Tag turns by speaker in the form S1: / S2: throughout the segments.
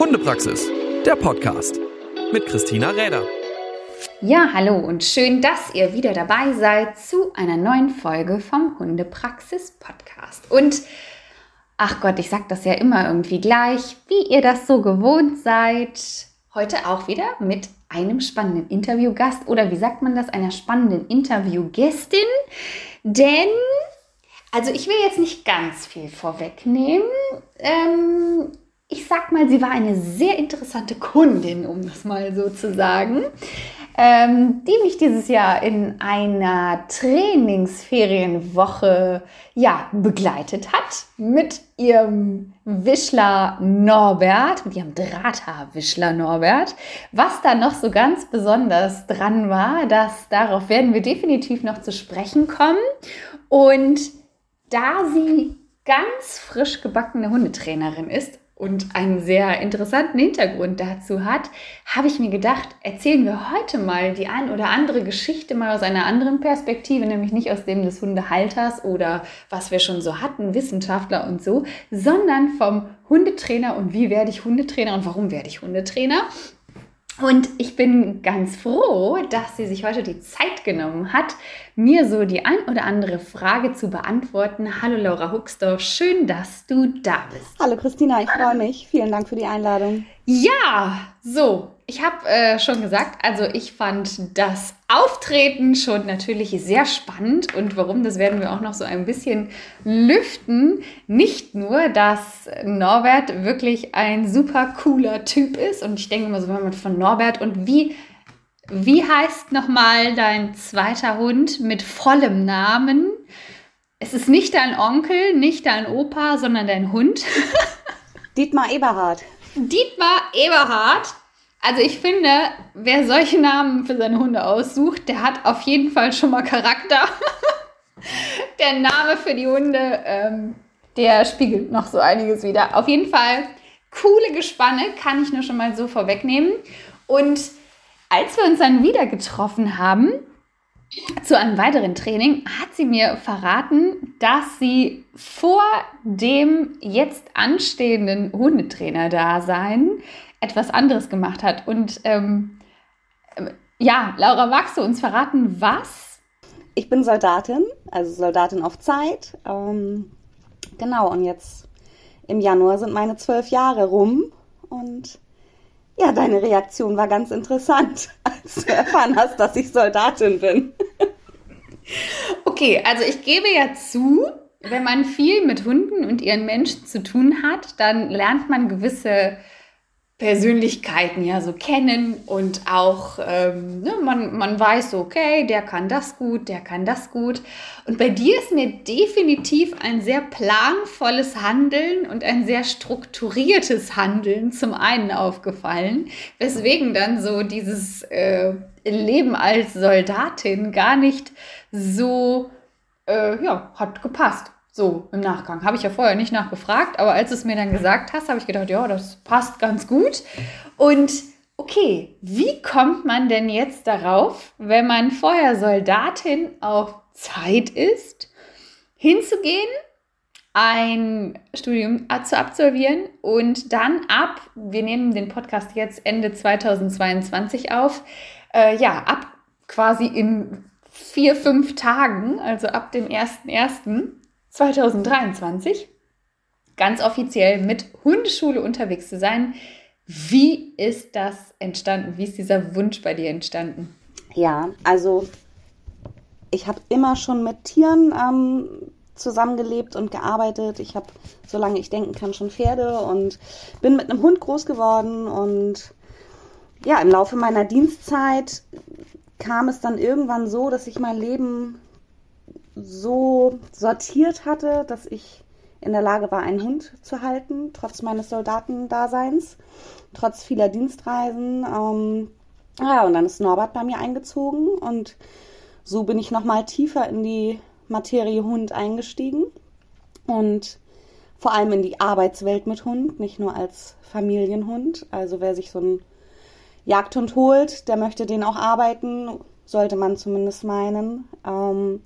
S1: Hundepraxis, der Podcast mit Christina Räder.
S2: Ja, hallo und schön, dass ihr wieder dabei seid zu einer neuen Folge vom Hundepraxis Podcast. Und ach Gott, ich sag das ja immer irgendwie gleich, wie ihr das so gewohnt seid. Heute auch wieder mit einem spannenden Interviewgast oder wie sagt man das, einer spannenden Interviewgästin. Denn, also ich will jetzt nicht ganz viel vorwegnehmen. Ähm, ich sag mal, sie war eine sehr interessante Kundin, um das mal so zu sagen, ähm, die mich dieses Jahr in einer Trainingsferienwoche ja, begleitet hat mit ihrem Wischler Norbert, mit ihrem Drahthaar-Wischler Norbert. Was da noch so ganz besonders dran war, das, darauf werden wir definitiv noch zu sprechen kommen. Und da sie ganz frisch gebackene Hundetrainerin ist und einen sehr interessanten Hintergrund dazu hat, habe ich mir gedacht, erzählen wir heute mal die ein oder andere Geschichte mal aus einer anderen Perspektive, nämlich nicht aus dem des Hundehalters oder was wir schon so hatten, Wissenschaftler und so, sondern vom Hundetrainer und wie werde ich Hundetrainer und warum werde ich Hundetrainer. Und ich bin ganz froh, dass sie sich heute die Zeit genommen hat, mir so die ein oder andere Frage zu beantworten. Hallo Laura Huxdorf, schön, dass du da bist.
S3: Hallo Christina, ich freue mich. Vielen Dank für die Einladung.
S2: Ja, so, ich habe äh, schon gesagt, also ich fand das Auftreten schon natürlich sehr spannend und warum, das werden wir auch noch so ein bisschen lüften. Nicht nur, dass Norbert wirklich ein super cooler Typ ist und ich denke immer so, wenn man von Norbert und wie, wie heißt nochmal dein zweiter Hund mit vollem Namen? Es ist nicht dein Onkel, nicht dein Opa, sondern dein Hund.
S3: Dietmar Eberhard.
S2: Dietmar Eberhard. Also ich finde, wer solche Namen für seine Hunde aussucht, der hat auf jeden Fall schon mal Charakter. der Name für die Hunde, ähm, der spiegelt noch so einiges wieder. Auf jeden Fall coole Gespanne, kann ich nur schon mal so vorwegnehmen. Und als wir uns dann wieder getroffen haben, zu einem weiteren Training hat sie mir verraten, dass sie vor dem jetzt anstehenden Hundetrainer-Dasein etwas anderes gemacht hat. Und ähm, ähm, ja, Laura, magst du uns verraten, was?
S3: Ich bin Soldatin, also Soldatin auf Zeit. Ähm, genau, und jetzt im Januar sind meine zwölf Jahre rum und ja, deine Reaktion war ganz interessant, als du erfahren hast, dass ich Soldatin bin.
S2: Okay, also ich gebe ja zu, wenn man viel mit Hunden und ihren Menschen zu tun hat, dann lernt man gewisse Persönlichkeiten ja so kennen und auch ähm, ne, man, man weiß okay, der kann das gut, der kann das gut. Und bei dir ist mir definitiv ein sehr planvolles Handeln und ein sehr strukturiertes Handeln zum einen aufgefallen, weswegen dann so dieses äh, Leben als Soldatin gar nicht so, äh, ja, hat gepasst. So, im Nachgang. Habe ich ja vorher nicht nachgefragt, aber als du es mir dann gesagt hast, habe ich gedacht, ja, das passt ganz gut. Und okay, wie kommt man denn jetzt darauf, wenn man vorher Soldatin auf Zeit ist, hinzugehen, ein Studium zu absolvieren und dann ab, wir nehmen den Podcast jetzt Ende 2022 auf, äh, ja, ab quasi in vier, fünf Tagen, also ab dem 1.1., 2023 ganz offiziell mit Hundeschule unterwegs zu sein. Wie ist das entstanden? Wie ist dieser Wunsch bei dir entstanden?
S3: Ja, also ich habe immer schon mit Tieren ähm, zusammengelebt und gearbeitet. Ich habe, solange ich denken kann, schon Pferde und bin mit einem Hund groß geworden. Und ja, im Laufe meiner Dienstzeit kam es dann irgendwann so, dass ich mein Leben so sortiert hatte, dass ich in der Lage war, einen Hund zu halten, trotz meines Soldatendaseins, trotz vieler Dienstreisen. Ähm, ja, und dann ist Norbert bei mir eingezogen und so bin ich nochmal tiefer in die Materie Hund eingestiegen und vor allem in die Arbeitswelt mit Hund, nicht nur als Familienhund. Also wer sich so einen Jagdhund holt, der möchte den auch arbeiten, sollte man zumindest meinen. Ähm,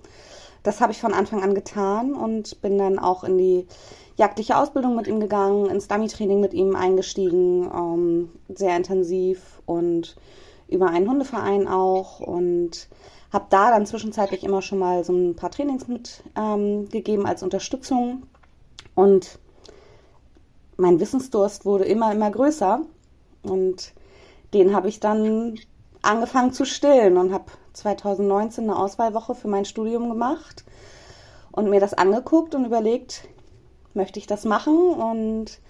S3: das habe ich von Anfang an getan und bin dann auch in die jagdliche Ausbildung mit ihm gegangen, ins Dummy-Training mit ihm eingestiegen, ähm, sehr intensiv und über einen Hundeverein auch und habe da dann zwischenzeitlich immer schon mal so ein paar Trainings mitgegeben ähm, als Unterstützung und mein Wissensdurst wurde immer, immer größer und den habe ich dann angefangen zu stillen und habe 2019 eine Auswahlwoche für mein Studium gemacht und mir das angeguckt und überlegt, möchte ich das machen? Und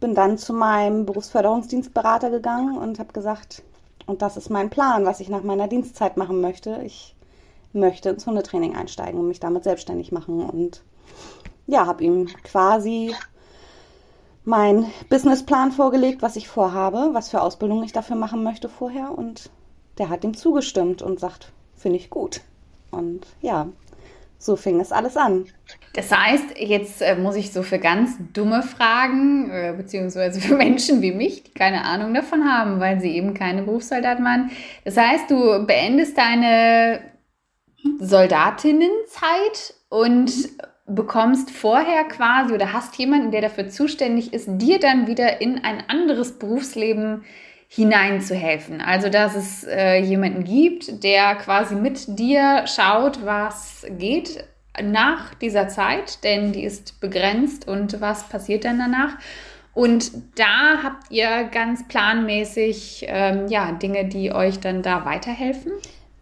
S3: bin dann zu meinem Berufsförderungsdienstberater gegangen und habe gesagt, und das ist mein Plan, was ich nach meiner Dienstzeit machen möchte. Ich möchte ins Hundetraining einsteigen und mich damit selbstständig machen. Und ja, habe ihm quasi meinen Businessplan vorgelegt, was ich vorhabe, was für Ausbildung ich dafür machen möchte vorher. Und der hat ihm zugestimmt und sagt, finde ich gut. Und ja, so fing es alles an.
S2: Das heißt, jetzt äh, muss ich so für ganz dumme Fragen, äh, beziehungsweise für Menschen wie mich, die keine Ahnung davon haben, weil sie eben keine Berufssoldaten waren. Das heißt, du beendest deine Soldatinnenzeit und bekommst vorher quasi oder hast jemanden, der dafür zuständig ist, dir dann wieder in ein anderes Berufsleben hineinzuhelfen. Also, dass es äh, jemanden gibt, der quasi mit dir schaut, was geht nach dieser Zeit, denn die ist begrenzt und was passiert dann danach. Und da habt ihr ganz planmäßig ähm, ja, Dinge, die euch dann da weiterhelfen.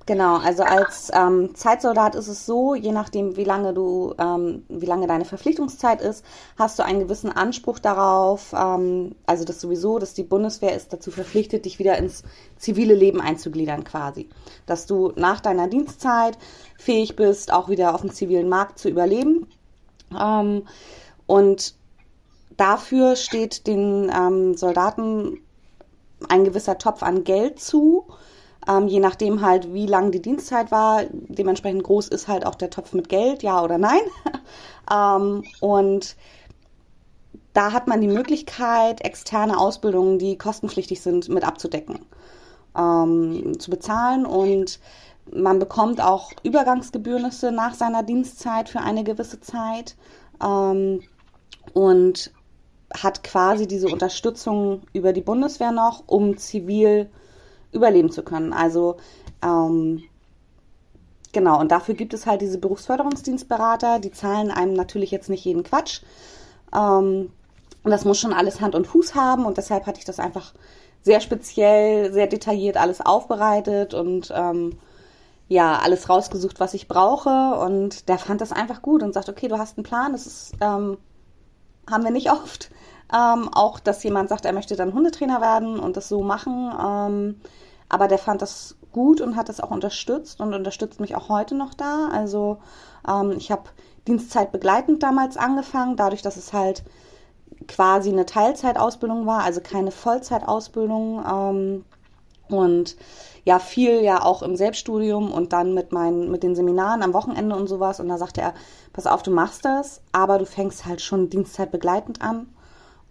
S3: Genau, also als ähm, Zeitsoldat ist es so, je nachdem, wie lange du, ähm, wie lange deine Verpflichtungszeit ist, hast du einen gewissen Anspruch darauf, ähm, also das sowieso, dass die Bundeswehr ist dazu verpflichtet, dich wieder ins zivile Leben einzugliedern quasi. Dass du nach deiner Dienstzeit fähig bist, auch wieder auf dem zivilen Markt zu überleben. Ähm, und dafür steht den ähm, Soldaten ein gewisser Topf an Geld zu ähm, je nachdem halt, wie lang die Dienstzeit war, dementsprechend groß ist halt auch der Topf mit Geld, ja oder nein. ähm, und da hat man die Möglichkeit, externe Ausbildungen, die kostenpflichtig sind, mit abzudecken, ähm, zu bezahlen und man bekommt auch Übergangsgebührnisse nach seiner Dienstzeit für eine gewisse Zeit ähm, und hat quasi diese Unterstützung über die Bundeswehr noch, um zivil überleben zu können. Also ähm, genau, und dafür gibt es halt diese Berufsförderungsdienstberater, die zahlen einem natürlich jetzt nicht jeden Quatsch. Ähm, und das muss schon alles Hand und Fuß haben und deshalb hatte ich das einfach sehr speziell, sehr detailliert alles aufbereitet und ähm, ja, alles rausgesucht, was ich brauche. Und der fand das einfach gut und sagt, okay, du hast einen Plan, das ist, ähm, haben wir nicht oft. Ähm, auch, dass jemand sagt, er möchte dann Hundetrainer werden und das so machen. Ähm, aber der fand das gut und hat das auch unterstützt und unterstützt mich auch heute noch da. Also ähm, ich habe Dienstzeit begleitend damals angefangen, dadurch, dass es halt quasi eine Teilzeitausbildung war, also keine Vollzeitausbildung. Ähm, und ja, viel ja auch im Selbststudium und dann mit meinen, mit den Seminaren am Wochenende und sowas. Und da sagte er, pass auf, du machst das, aber du fängst halt schon Dienstzeit begleitend an.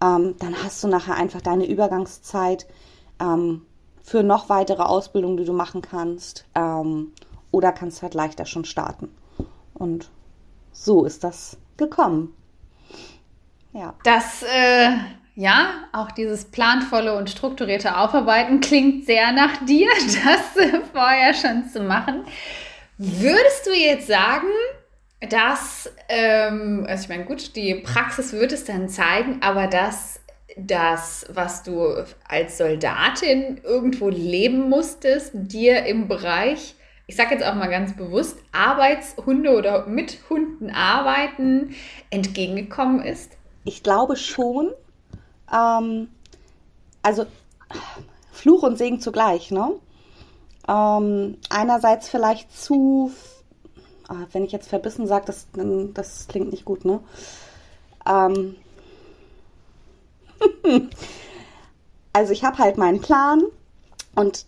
S3: Ähm, dann hast du nachher einfach deine Übergangszeit ähm, für noch weitere Ausbildungen, die du machen kannst. Ähm, oder kannst halt leichter schon starten. Und so ist das gekommen.
S2: Ja. Das, äh, ja, auch dieses planvolle und strukturierte Aufarbeiten klingt sehr nach dir, das äh, vorher schon zu machen. Würdest du jetzt sagen, dass, ähm, also ich meine, gut, die Praxis wird es dann zeigen, aber dass das, was du als Soldatin irgendwo leben musstest, dir im Bereich, ich sage jetzt auch mal ganz bewusst, Arbeitshunde oder mit Hunden arbeiten, entgegengekommen ist?
S3: Ich glaube schon. Ähm, also Fluch und Segen zugleich, ne? Ähm, einerseits vielleicht zu, ah, wenn ich jetzt verbissen sage, das, das klingt nicht gut, ne? Ähm, also ich habe halt meinen Plan und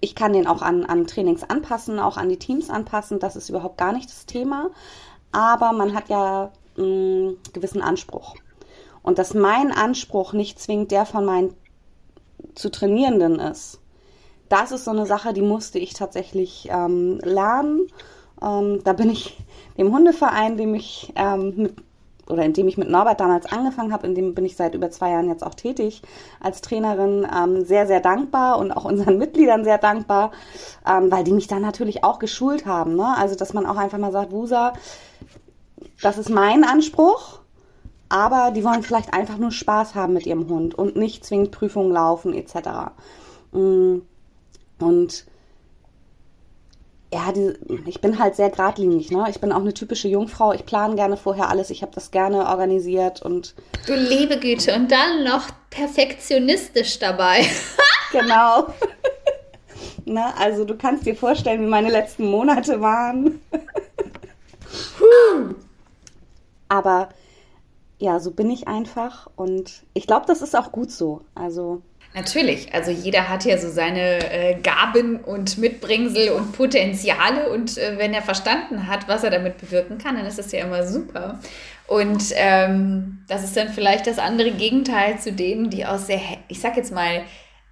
S3: ich kann den auch an, an Trainings anpassen, auch an die Teams anpassen. Das ist überhaupt gar nicht das Thema. Aber man hat ja einen gewissen Anspruch. Und dass mein Anspruch nicht zwingend der von meinen zu Trainierenden ist, das ist so eine Sache, die musste ich tatsächlich ähm, lernen. Ähm, da bin ich dem Hundeverein, dem ich ähm, mit oder in dem ich mit Norbert damals angefangen habe, in dem bin ich seit über zwei Jahren jetzt auch tätig als Trainerin, ähm, sehr, sehr dankbar und auch unseren Mitgliedern sehr dankbar, ähm, weil die mich dann natürlich auch geschult haben. Ne? Also, dass man auch einfach mal sagt, Wusa, das ist mein Anspruch, aber die wollen vielleicht einfach nur Spaß haben mit ihrem Hund und nicht zwingend Prüfungen laufen etc. Mm. Und ja, die, ich bin halt sehr geradlinig, ne? Ich bin auch eine typische Jungfrau. Ich plane gerne vorher alles. Ich habe das gerne organisiert und.
S2: Du liebe Güte und dann noch perfektionistisch dabei.
S3: genau. Na, also du kannst dir vorstellen, wie meine letzten Monate waren. Aber ja, so bin ich einfach und ich glaube, das ist auch gut so. Also
S2: Natürlich, also jeder hat ja so seine äh, Gaben und Mitbringsel und Potenziale und äh, wenn er verstanden hat, was er damit bewirken kann, dann ist das ja immer super. Und ähm, das ist dann vielleicht das andere Gegenteil zu denen, die aus sehr, ich sag jetzt mal,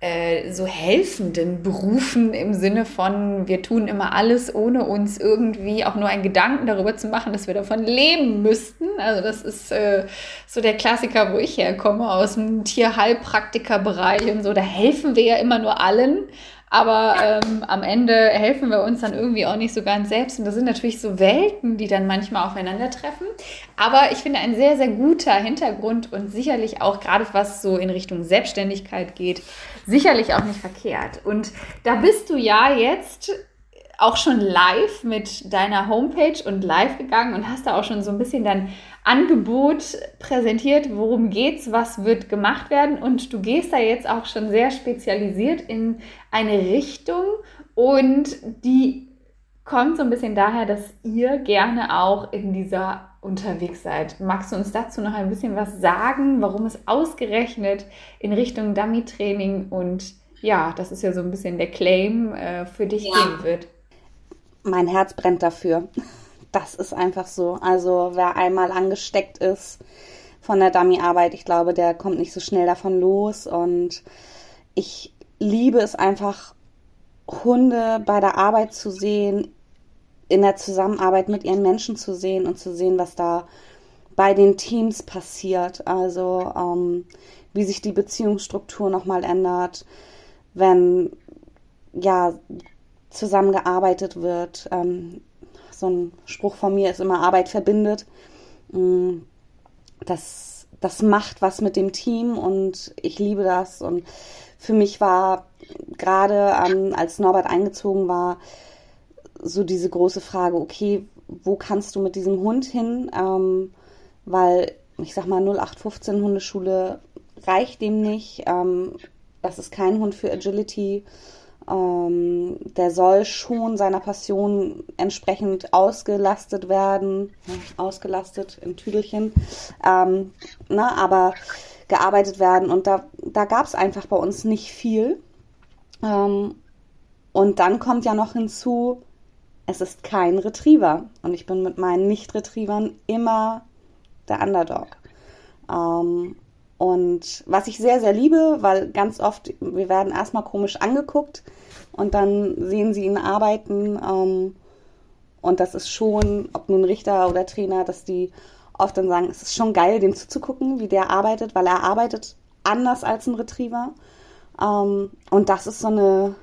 S2: äh, so helfenden Berufen im Sinne von, wir tun immer alles, ohne uns irgendwie auch nur einen Gedanken darüber zu machen, dass wir davon leben müssten. Also das ist äh, so der Klassiker, wo ich herkomme, aus dem Tierheilpraktikerbereich und so. Da helfen wir ja immer nur allen. Aber ähm, am Ende helfen wir uns dann irgendwie auch nicht so ganz selbst. Und das sind natürlich so Welten, die dann manchmal aufeinandertreffen. Aber ich finde ein sehr, sehr guter Hintergrund und sicherlich auch gerade was so in Richtung Selbstständigkeit geht, sicherlich auch nicht verkehrt. Und da bist du ja jetzt auch schon live mit deiner Homepage und live gegangen und hast da auch schon so ein bisschen dein Angebot präsentiert, worum geht's, was wird gemacht werden und du gehst da jetzt auch schon sehr spezialisiert in eine Richtung und die kommt so ein bisschen daher, dass ihr gerne auch in dieser unterwegs seid. Magst du uns dazu noch ein bisschen was sagen, warum es ausgerechnet in Richtung Dummy-Training und ja, das ist ja so ein bisschen der Claim äh, für dich ja. gehen wird?
S3: mein Herz brennt dafür. Das ist einfach so. Also wer einmal angesteckt ist von der Dummy-Arbeit, ich glaube, der kommt nicht so schnell davon los. Und ich liebe es einfach, Hunde bei der Arbeit zu sehen, in der Zusammenarbeit mit ihren Menschen zu sehen und zu sehen, was da bei den Teams passiert. Also ähm, wie sich die Beziehungsstruktur nochmal ändert, wenn ja zusammengearbeitet wird. Ähm, so ein Spruch von mir ist immer Arbeit verbindet. Mm, das, das macht was mit dem Team und ich liebe das. Und für mich war gerade ähm, als Norbert eingezogen war, so diese große Frage, okay, wo kannst du mit diesem Hund hin? Ähm, weil ich sag mal 0815 Hundeschule reicht dem nicht. Ähm, das ist kein Hund für Agility. Der soll schon seiner Passion entsprechend ausgelastet werden, ausgelastet in Tüdelchen, ähm, na, aber gearbeitet werden. Und da, da gab es einfach bei uns nicht viel. Ähm, und dann kommt ja noch hinzu, es ist kein Retriever. Und ich bin mit meinen Nicht-Retrievern immer der Underdog. Ähm, und was ich sehr, sehr liebe, weil ganz oft, wir werden erstmal komisch angeguckt und dann sehen sie ihn arbeiten. Ähm, und das ist schon, ob nun Richter oder Trainer, dass die oft dann sagen, es ist schon geil, dem zuzugucken, wie der arbeitet, weil er arbeitet anders als ein Retriever. Ähm, und das ist so eine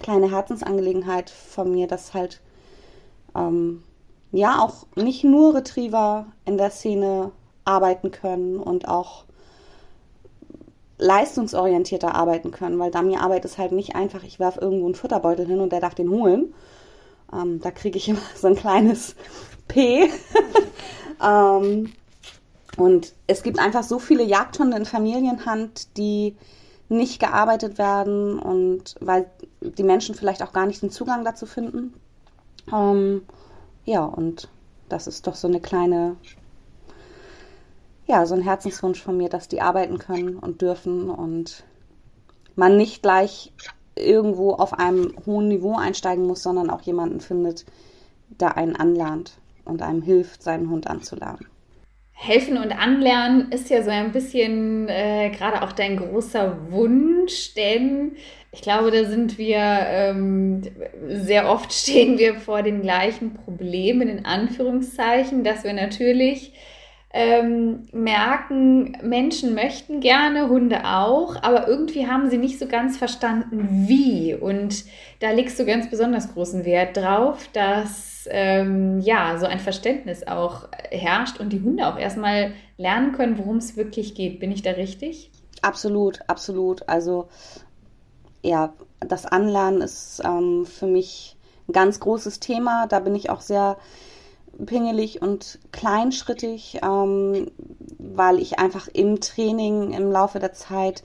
S3: kleine Herzensangelegenheit von mir, dass halt ähm, ja auch nicht nur Retriever in der Szene arbeiten können und auch leistungsorientierter arbeiten können, weil Dummy-Arbeit ist halt nicht einfach, ich werfe irgendwo einen Futterbeutel hin und der darf den holen. Ähm, da kriege ich immer so ein kleines P. ähm, und es gibt einfach so viele Jagdhunde in Familienhand, die nicht gearbeitet werden und weil die Menschen vielleicht auch gar nicht den Zugang dazu finden. Ähm, ja, und das ist doch so eine kleine ja, so ein Herzenswunsch von mir, dass die arbeiten können und dürfen und man nicht gleich irgendwo auf einem hohen Niveau einsteigen muss, sondern auch jemanden findet, der einen anlernt und einem hilft, seinen Hund anzulernen.
S2: Helfen und Anlernen ist ja so ein bisschen äh, gerade auch dein großer Wunsch, denn ich glaube, da sind wir ähm, sehr oft stehen wir vor den gleichen Problemen in Anführungszeichen, dass wir natürlich ähm, merken, Menschen möchten gerne, Hunde auch, aber irgendwie haben sie nicht so ganz verstanden, wie. Und da legst du ganz besonders großen Wert drauf, dass ähm, ja so ein Verständnis auch herrscht und die Hunde auch erstmal lernen können, worum es wirklich geht. Bin ich da richtig?
S3: Absolut, absolut. Also ja, das Anlernen ist ähm, für mich ein ganz großes Thema. Da bin ich auch sehr pingelig und kleinschrittig, ähm, weil ich einfach im Training im Laufe der Zeit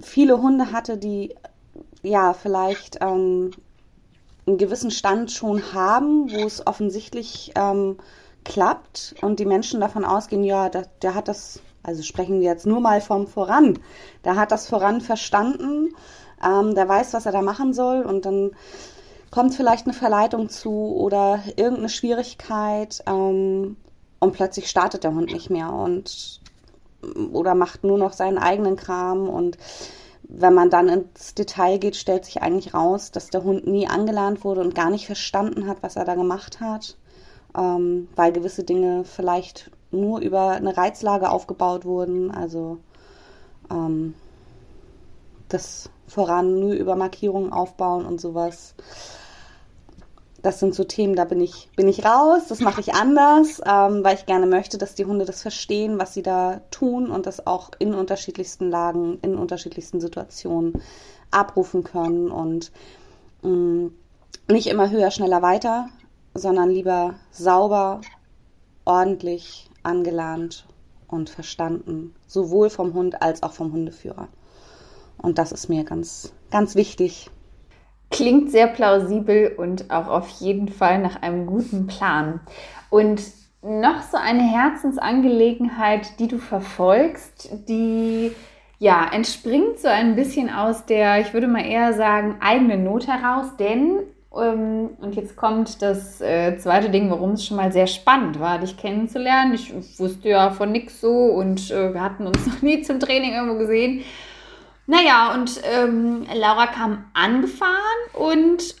S3: viele Hunde hatte, die ja vielleicht ähm, einen gewissen Stand schon haben, wo es offensichtlich ähm, klappt und die Menschen davon ausgehen, ja, der, der hat das, also sprechen wir jetzt nur mal vom Voran, der hat das Voran verstanden, ähm, der weiß, was er da machen soll und dann kommt vielleicht eine Verleitung zu oder irgendeine Schwierigkeit ähm, und plötzlich startet der Hund nicht mehr und oder macht nur noch seinen eigenen Kram und wenn man dann ins Detail geht, stellt sich eigentlich raus, dass der Hund nie angelernt wurde und gar nicht verstanden hat, was er da gemacht hat, ähm, weil gewisse Dinge vielleicht nur über eine Reizlage aufgebaut wurden, also ähm, das voran nur über Markierungen aufbauen und sowas das sind so Themen, da bin ich, bin ich raus, das mache ich anders, ähm, weil ich gerne möchte, dass die Hunde das verstehen, was sie da tun und das auch in unterschiedlichsten Lagen, in unterschiedlichsten Situationen abrufen können und mh, mm, nicht immer höher, schneller, weiter, sondern lieber sauber, ordentlich, angelernt und verstanden, sowohl vom Hund als auch vom Hundeführer. Und das ist mir ganz, ganz wichtig,
S2: Klingt sehr plausibel und auch auf jeden Fall nach einem guten Plan. Und noch so eine Herzensangelegenheit, die du verfolgst, die ja entspringt so ein bisschen aus der, ich würde mal eher sagen, eigenen Not heraus, denn ähm, und jetzt kommt das äh, zweite Ding, warum es schon mal sehr spannend war, dich kennenzulernen. Ich wusste ja von nichts so und äh, wir hatten uns noch nie zum Training irgendwo gesehen. Naja, und ähm, Laura kam angefahren und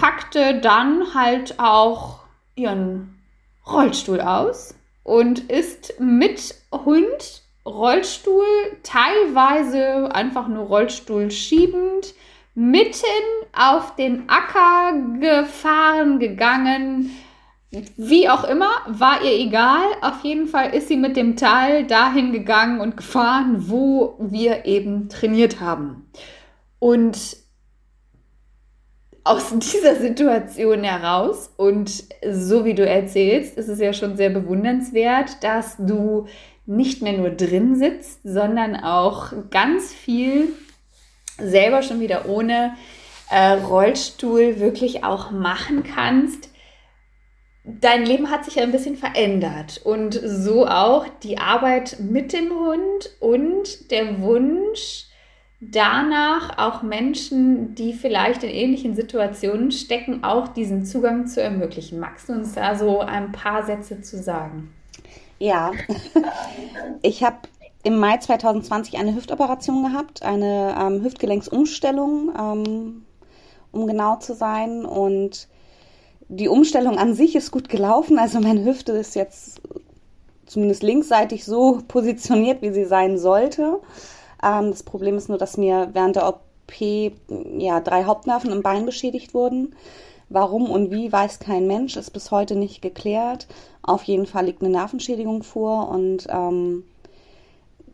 S2: packte dann halt auch ihren Rollstuhl aus und ist mit Hund, Rollstuhl, teilweise einfach nur Rollstuhl schiebend, mitten auf den Acker gefahren, gegangen, wie auch immer, war ihr egal. Auf jeden Fall ist sie mit dem Teil dahin gegangen und gefahren, wo wir eben trainiert haben. Und aus dieser Situation heraus und so wie du erzählst, ist es ja schon sehr bewundernswert, dass du nicht mehr nur drin sitzt, sondern auch ganz viel selber schon wieder ohne äh, Rollstuhl wirklich auch machen kannst dein Leben hat sich ja ein bisschen verändert und so auch die Arbeit mit dem Hund und der Wunsch danach auch Menschen, die vielleicht in ähnlichen Situationen stecken, auch diesen Zugang zu ermöglichen. Magst du uns da so ein paar Sätze zu sagen?
S3: Ja, ich habe im Mai 2020 eine Hüftoperation gehabt, eine ähm, Hüftgelenksumstellung, ähm, um genau zu sein und die Umstellung an sich ist gut gelaufen. Also meine Hüfte ist jetzt zumindest linksseitig so positioniert, wie sie sein sollte. Ähm, das Problem ist nur, dass mir während der OP ja, drei Hauptnerven im Bein beschädigt wurden. Warum und wie weiß kein Mensch, ist bis heute nicht geklärt. Auf jeden Fall liegt eine Nervenschädigung vor und ähm,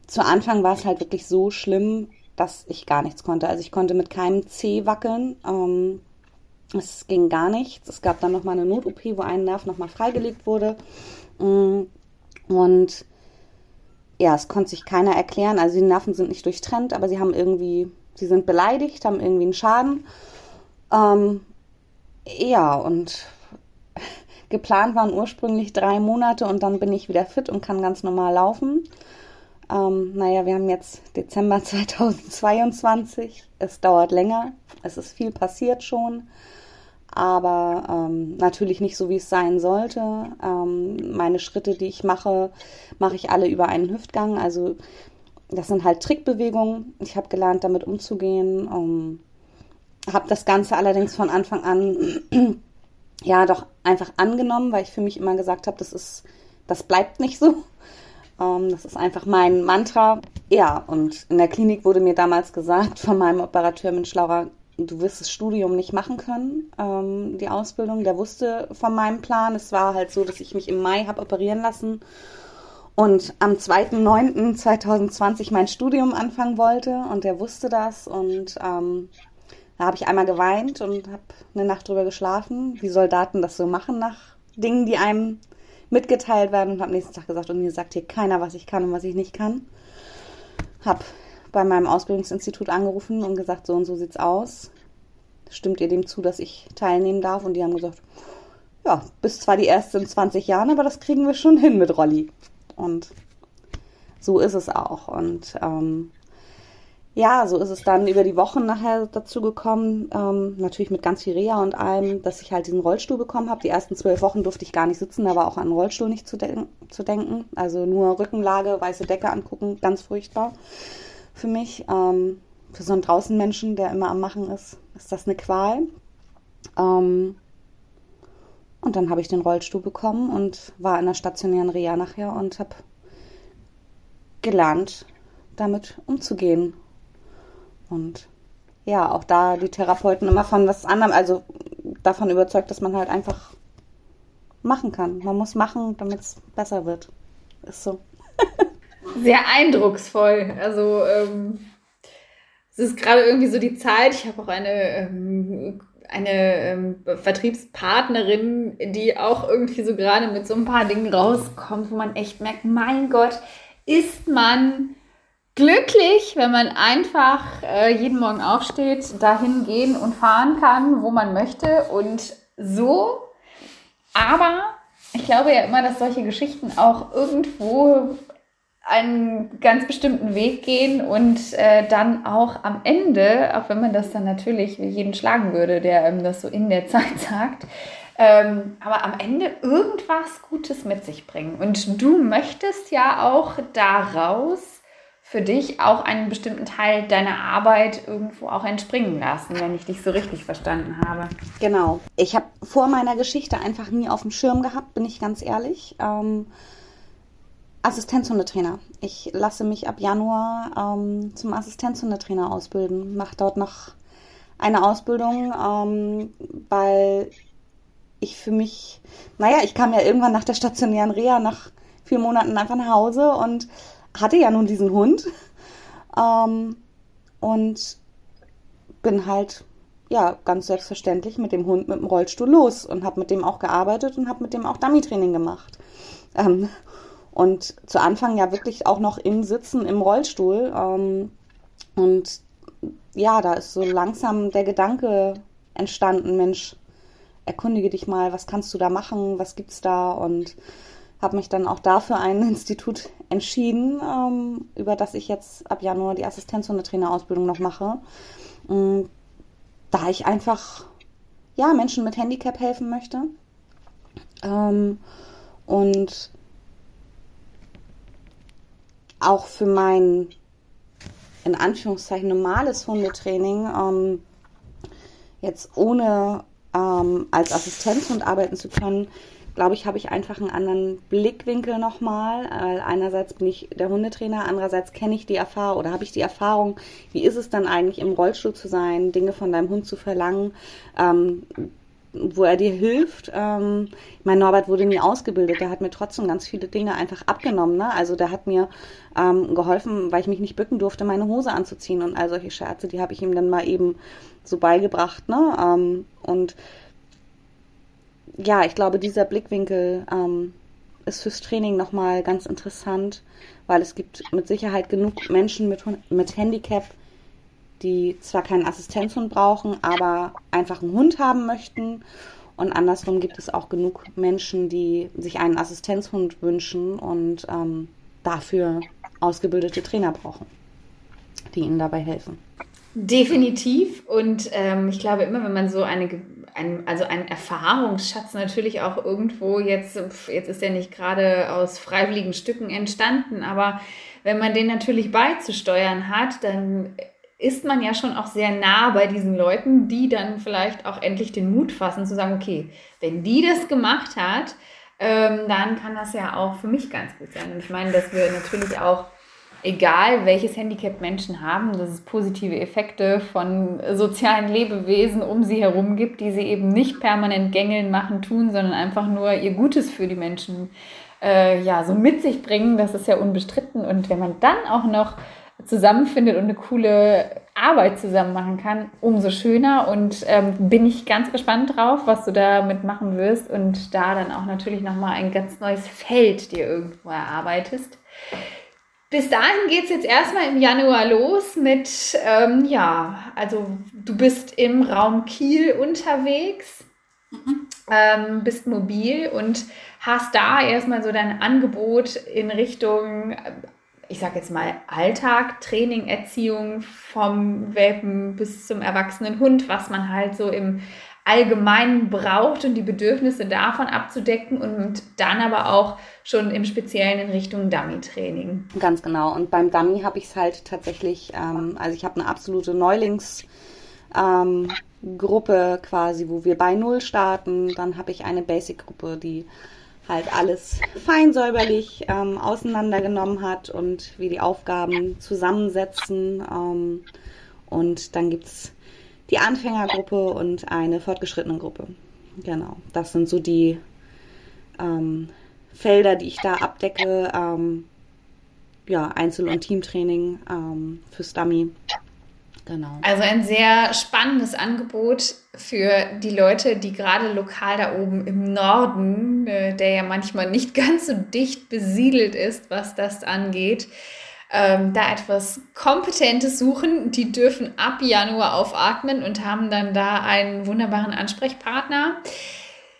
S3: zu Anfang war es halt wirklich so schlimm, dass ich gar nichts konnte. Also ich konnte mit keinem C wackeln. Ähm, es ging gar nichts. Es gab dann nochmal eine Not-OP, wo ein Nerv nochmal freigelegt wurde. Mm, und ja, es konnte sich keiner erklären. Also die Nerven sind nicht durchtrennt, aber sie haben irgendwie, sie sind beleidigt, haben irgendwie einen Schaden. Ähm, ja, und geplant waren ursprünglich drei Monate und dann bin ich wieder fit und kann ganz normal laufen. Ähm, naja, wir haben jetzt Dezember 2022. Es dauert länger. Es ist viel passiert schon aber ähm, natürlich nicht so, wie es sein sollte. Ähm, meine Schritte, die ich mache, mache ich alle über einen Hüftgang. Also das sind halt Trickbewegungen. Ich habe gelernt, damit umzugehen. Um, habe das Ganze allerdings von Anfang an ja doch einfach angenommen, weil ich für mich immer gesagt habe, das ist das bleibt nicht so. Ähm, das ist einfach mein Mantra. Ja, und in der Klinik wurde mir damals gesagt von meinem Operateur Mensch Laura, du wirst das Studium nicht machen können, ähm, die Ausbildung. Der wusste von meinem Plan. Es war halt so, dass ich mich im Mai habe operieren lassen und am 2.9.2020 mein Studium anfangen wollte und der wusste das und ähm, da habe ich einmal geweint und habe eine Nacht drüber geschlafen, wie Soldaten das so machen nach Dingen, die einem mitgeteilt werden und habe nächsten Tag gesagt und mir sagt hier keiner, was ich kann und was ich nicht kann. Hab bei meinem Ausbildungsinstitut angerufen und gesagt, so und so sieht's aus. Stimmt ihr dem zu, dass ich teilnehmen darf? Und die haben gesagt, ja, bist zwar die erste in 20 Jahren, aber das kriegen wir schon hin mit Rolli. Und so ist es auch. Und ähm, ja, so ist es dann über die Wochen nachher dazu gekommen, ähm, natürlich mit ganz viel Reha und allem, dass ich halt diesen Rollstuhl bekommen habe. Die ersten zwölf Wochen durfte ich gar nicht sitzen, da war auch an den Rollstuhl nicht zu, de zu denken. Also nur Rückenlage, weiße Decke angucken, ganz furchtbar für mich. Ähm, für so einen Draußenmenschen, der immer am Machen ist, ist das eine Qual. Ähm, und dann habe ich den Rollstuhl bekommen und war in der stationären Reha nachher und habe gelernt, damit umzugehen und ja, auch da die Therapeuten immer von was anderem, also davon überzeugt, dass man halt einfach machen kann. Man muss machen, damit es besser wird. Ist so.
S2: Sehr eindrucksvoll. Also ähm, es ist gerade irgendwie so die Zeit. Ich habe auch eine, ähm, eine ähm, Vertriebspartnerin, die auch irgendwie so gerade mit so ein paar Dingen rauskommt, wo man echt merkt, mein Gott, ist man glücklich, wenn man einfach äh, jeden Morgen aufsteht, dahin gehen und fahren kann, wo man möchte und so. Aber ich glaube ja immer, dass solche Geschichten auch irgendwo einen ganz bestimmten Weg gehen und äh, dann auch am Ende, auch wenn man das dann natürlich wie jeden schlagen würde, der ähm, das so in der Zeit sagt, ähm, aber am Ende irgendwas Gutes mit sich bringen. Und du möchtest ja auch daraus für dich auch einen bestimmten Teil deiner Arbeit irgendwo auch entspringen lassen, wenn ich dich so richtig verstanden habe.
S3: Genau. Ich habe vor meiner Geschichte einfach nie auf dem Schirm gehabt, bin ich ganz ehrlich. Ähm, Assistenzhundetrainer. Ich lasse mich ab Januar ähm, zum Assistenzhundetrainer ausbilden, mache dort noch eine Ausbildung, ähm, weil ich für mich, naja, ich kam ja irgendwann nach der stationären Reha nach vier Monaten einfach nach Hause und hatte ja nun diesen Hund ähm, und bin halt ja ganz selbstverständlich mit dem Hund mit dem Rollstuhl los und habe mit dem auch gearbeitet und habe mit dem auch Dummy-Training gemacht. Ähm, und zu Anfang ja wirklich auch noch im Sitzen im Rollstuhl. Ähm, und ja, da ist so langsam der Gedanke entstanden, Mensch, erkundige dich mal, was kannst du da machen, was gibt's da und habe mich dann auch dafür ein Institut entschieden, ähm, über das ich jetzt ab Januar die Assistenzhundetrainerausbildung noch mache. Ähm, da ich einfach ja, Menschen mit Handicap helfen möchte. Ähm, und auch für mein in Anführungszeichen normales Hundetraining ähm, jetzt ohne ähm, als Assistenzhund arbeiten zu können, glaube ich, habe ich einfach einen anderen Blickwinkel nochmal. einerseits bin ich der Hundetrainer, andererseits kenne ich die Erfahrung oder habe ich die Erfahrung, wie ist es dann eigentlich im Rollstuhl zu sein, Dinge von deinem Hund zu verlangen, ähm, wo er dir hilft. Ähm, mein Norbert wurde nie ausgebildet, der hat mir trotzdem ganz viele Dinge einfach abgenommen. Ne? Also der hat mir ähm, geholfen, weil ich mich nicht bücken durfte, meine Hose anzuziehen und all solche Scherze, die habe ich ihm dann mal eben so beigebracht. Ne? Ähm, und ja, ich glaube, dieser Blickwinkel ähm, ist fürs Training nochmal ganz interessant, weil es gibt mit Sicherheit genug Menschen mit, mit Handicap, die zwar keinen Assistenzhund brauchen, aber einfach einen Hund haben möchten. Und andersrum gibt es auch genug Menschen, die sich einen Assistenzhund wünschen und ähm, dafür ausgebildete Trainer brauchen, die ihnen dabei helfen.
S2: Definitiv. Und ähm, ich glaube immer, wenn man so eine ein, also ein Erfahrungsschatz natürlich auch irgendwo jetzt, jetzt ist er nicht gerade aus freiwilligen Stücken entstanden, aber wenn man den natürlich beizusteuern hat, dann ist man ja schon auch sehr nah bei diesen Leuten, die dann vielleicht auch endlich den Mut fassen zu sagen, okay, wenn die das gemacht hat, ähm, dann kann das ja auch für mich ganz gut sein. Und ich meine, dass wir natürlich auch, egal welches Handicap Menschen haben, dass es positive Effekte von sozialen Lebewesen um sie herum gibt, die sie eben nicht permanent gängeln, machen, tun, sondern einfach nur ihr Gutes für die Menschen äh, ja, so mit sich bringen. Das ist ja unbestritten. Und wenn man dann auch noch zusammenfindet und eine coole Arbeit zusammen machen kann, umso schöner. Und ähm, bin ich ganz gespannt drauf, was du damit machen wirst und da dann auch natürlich nochmal ein ganz neues Feld dir irgendwo erarbeitest. Bis dahin geht es jetzt erstmal im Januar los mit, ähm, ja, also du bist im Raum Kiel unterwegs, mhm. ähm, bist mobil und hast da erstmal so dein Angebot in Richtung ich sage jetzt mal, Alltag, Training, Erziehung vom Welpen bis zum erwachsenen Hund, was man halt so im Allgemeinen braucht und die Bedürfnisse davon abzudecken und dann aber auch schon im Speziellen in Richtung Dummy-Training.
S3: Ganz genau. Und beim Dummy habe ich es halt tatsächlich, ähm, also ich habe eine absolute Neulingsgruppe ähm, quasi, wo wir bei Null starten. Dann habe ich eine Basic-Gruppe, die halt alles fein säuberlich ähm, auseinandergenommen hat und wie die Aufgaben zusammensetzen. Ähm, und dann gibt es die Anfängergruppe und eine fortgeschrittene Gruppe. Genau, das sind so die ähm, Felder, die ich da abdecke. Ähm, ja, Einzel- und Teamtraining ähm, fürs Dummy.
S2: Genau. Also ein sehr spannendes Angebot für die Leute, die gerade lokal da oben im Norden, äh, der ja manchmal nicht ganz so dicht besiedelt ist, was das angeht, ähm, da etwas Kompetentes suchen. Die dürfen ab Januar aufatmen und haben dann da einen wunderbaren Ansprechpartner.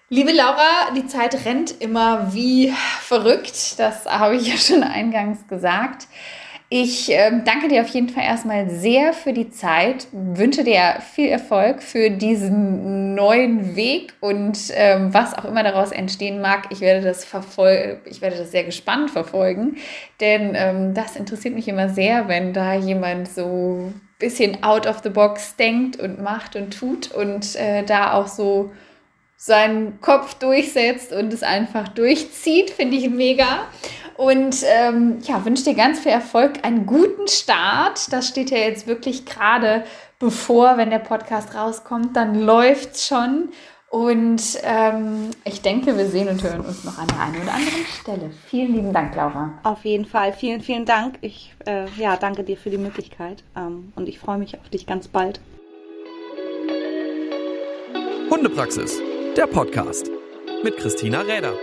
S2: Liebe Laura, die Zeit rennt immer wie verrückt. Das habe ich ja schon eingangs gesagt. Ich äh, danke dir auf jeden Fall erstmal sehr für die Zeit, wünsche dir viel Erfolg für diesen neuen Weg und ähm, was auch immer daraus entstehen mag. Ich werde das verfolgen, ich werde das sehr gespannt verfolgen, denn ähm, das interessiert mich immer sehr, wenn da jemand so ein bisschen out of the box denkt und macht und tut und äh, da auch so seinen Kopf durchsetzt und es einfach durchzieht, finde ich mega. Und ähm, ja, wünsche dir ganz viel Erfolg, einen guten Start. Das steht ja jetzt wirklich gerade bevor, wenn der Podcast rauskommt, dann läuft es schon. Und ähm, ich denke, wir sehen und hören uns noch an der einen oder anderen Stelle. Vielen lieben Dank, Laura.
S3: Auf jeden Fall, vielen, vielen Dank. Ich äh, ja, danke dir für die Möglichkeit ähm, und ich freue mich auf dich ganz bald.
S1: Hundepraxis, der Podcast mit Christina Räder.